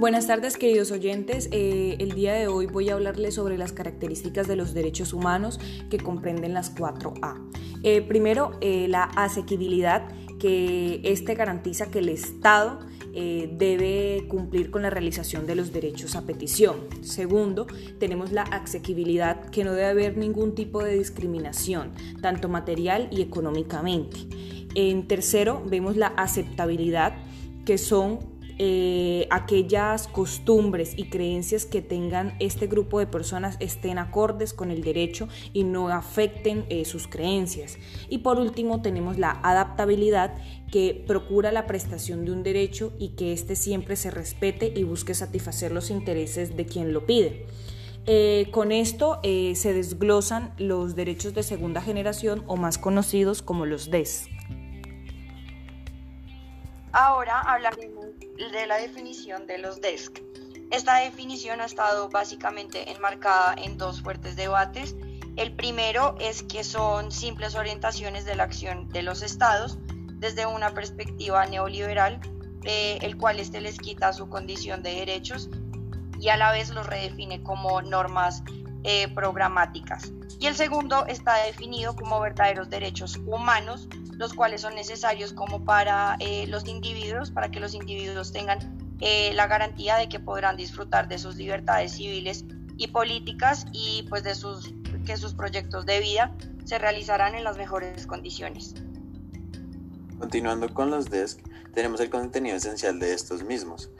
Buenas tardes queridos oyentes, eh, el día de hoy voy a hablarles sobre las características de los derechos humanos que comprenden las 4A. Eh, primero, eh, la asequibilidad, que este garantiza que el Estado debe cumplir con la realización de los derechos a petición. Segundo, tenemos la asequibilidad, que no debe haber ningún tipo de discriminación, tanto material y económicamente. En tercero, vemos la aceptabilidad, que son eh, aquellas costumbres y creencias que tengan este grupo de personas estén acordes con el derecho y no afecten eh, sus creencias. Y por último tenemos la adaptabilidad que procura la prestación de un derecho y que éste siempre se respete y busque satisfacer los intereses de quien lo pide. Eh, con esto se desglosan los derechos de segunda generación o más conocidos como los DES. Ahora hablaremos de la definición de los DESC. Esta definición ha estado básicamente enmarcada en dos fuertes debates. El primero es que son simples orientaciones de la acción de los estados desde una perspectiva neoliberal, eh, el cual este les quita su condición de derechos y a la vez los redefine como normas eh, programáticas. Y el segundo está definido como verdaderos derechos humanos los cuales son necesarios como para eh, los individuos, para que los individuos tengan eh, la garantía de que podrán disfrutar de sus libertades civiles y políticas y pues de sus, que sus proyectos de vida se realizarán en las mejores condiciones. Continuando con los DESC, tenemos el contenido esencial de estos mismos.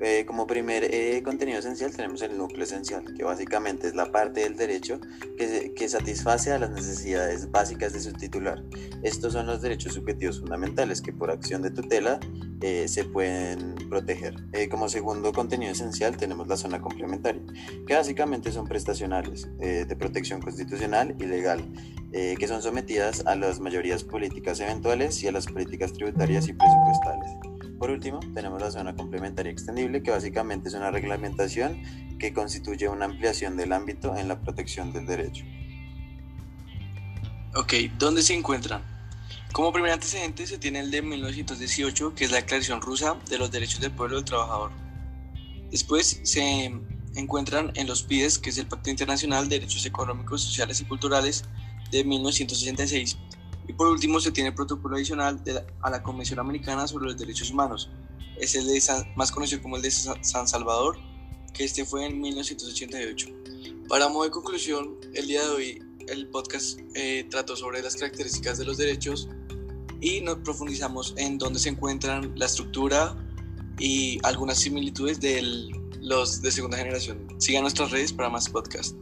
Eh, como primer eh, contenido esencial tenemos el núcleo esencial, que básicamente es la parte del derecho que, que, satisface a las necesidades básicas de su titular. Estos son los derechos subjetivos fundamentales que por acción de tutela eh, se pueden proteger. como segundo contenido esencial tenemos la zona complementaria, que básicamente son prestacionales de protección constitucional y legal, que son sometidas a las mayorías políticas eventuales y a las políticas tributarias y presupuestales. Por último, tenemos la zona complementaria extendible, que básicamente es una reglamentación que constituye una ampliación del ámbito en la protección del derecho. Ok, ¿dónde se encuentran? Como primer antecedente se tiene el de 1918, que es la Declaración Rusa de los Derechos del Pueblo del Trabajador. Después se encuentran en los PIDES, que es el Pacto Internacional de Derechos Económicos, Sociales y Culturales de 1966, y por último se tiene el protocolo adicional de a la Convención Americana sobre los Derechos Humanos. Es el de más conocido como el de San Salvador, que este fue en 1988. Para modo de conclusión, el día de hoy el podcast eh, trató sobre las características de los derechos y nos profundizamos en dónde se encuentran la estructura y algunas similitudes de los de segunda generación. Sigan nuestras redes para más podcasts.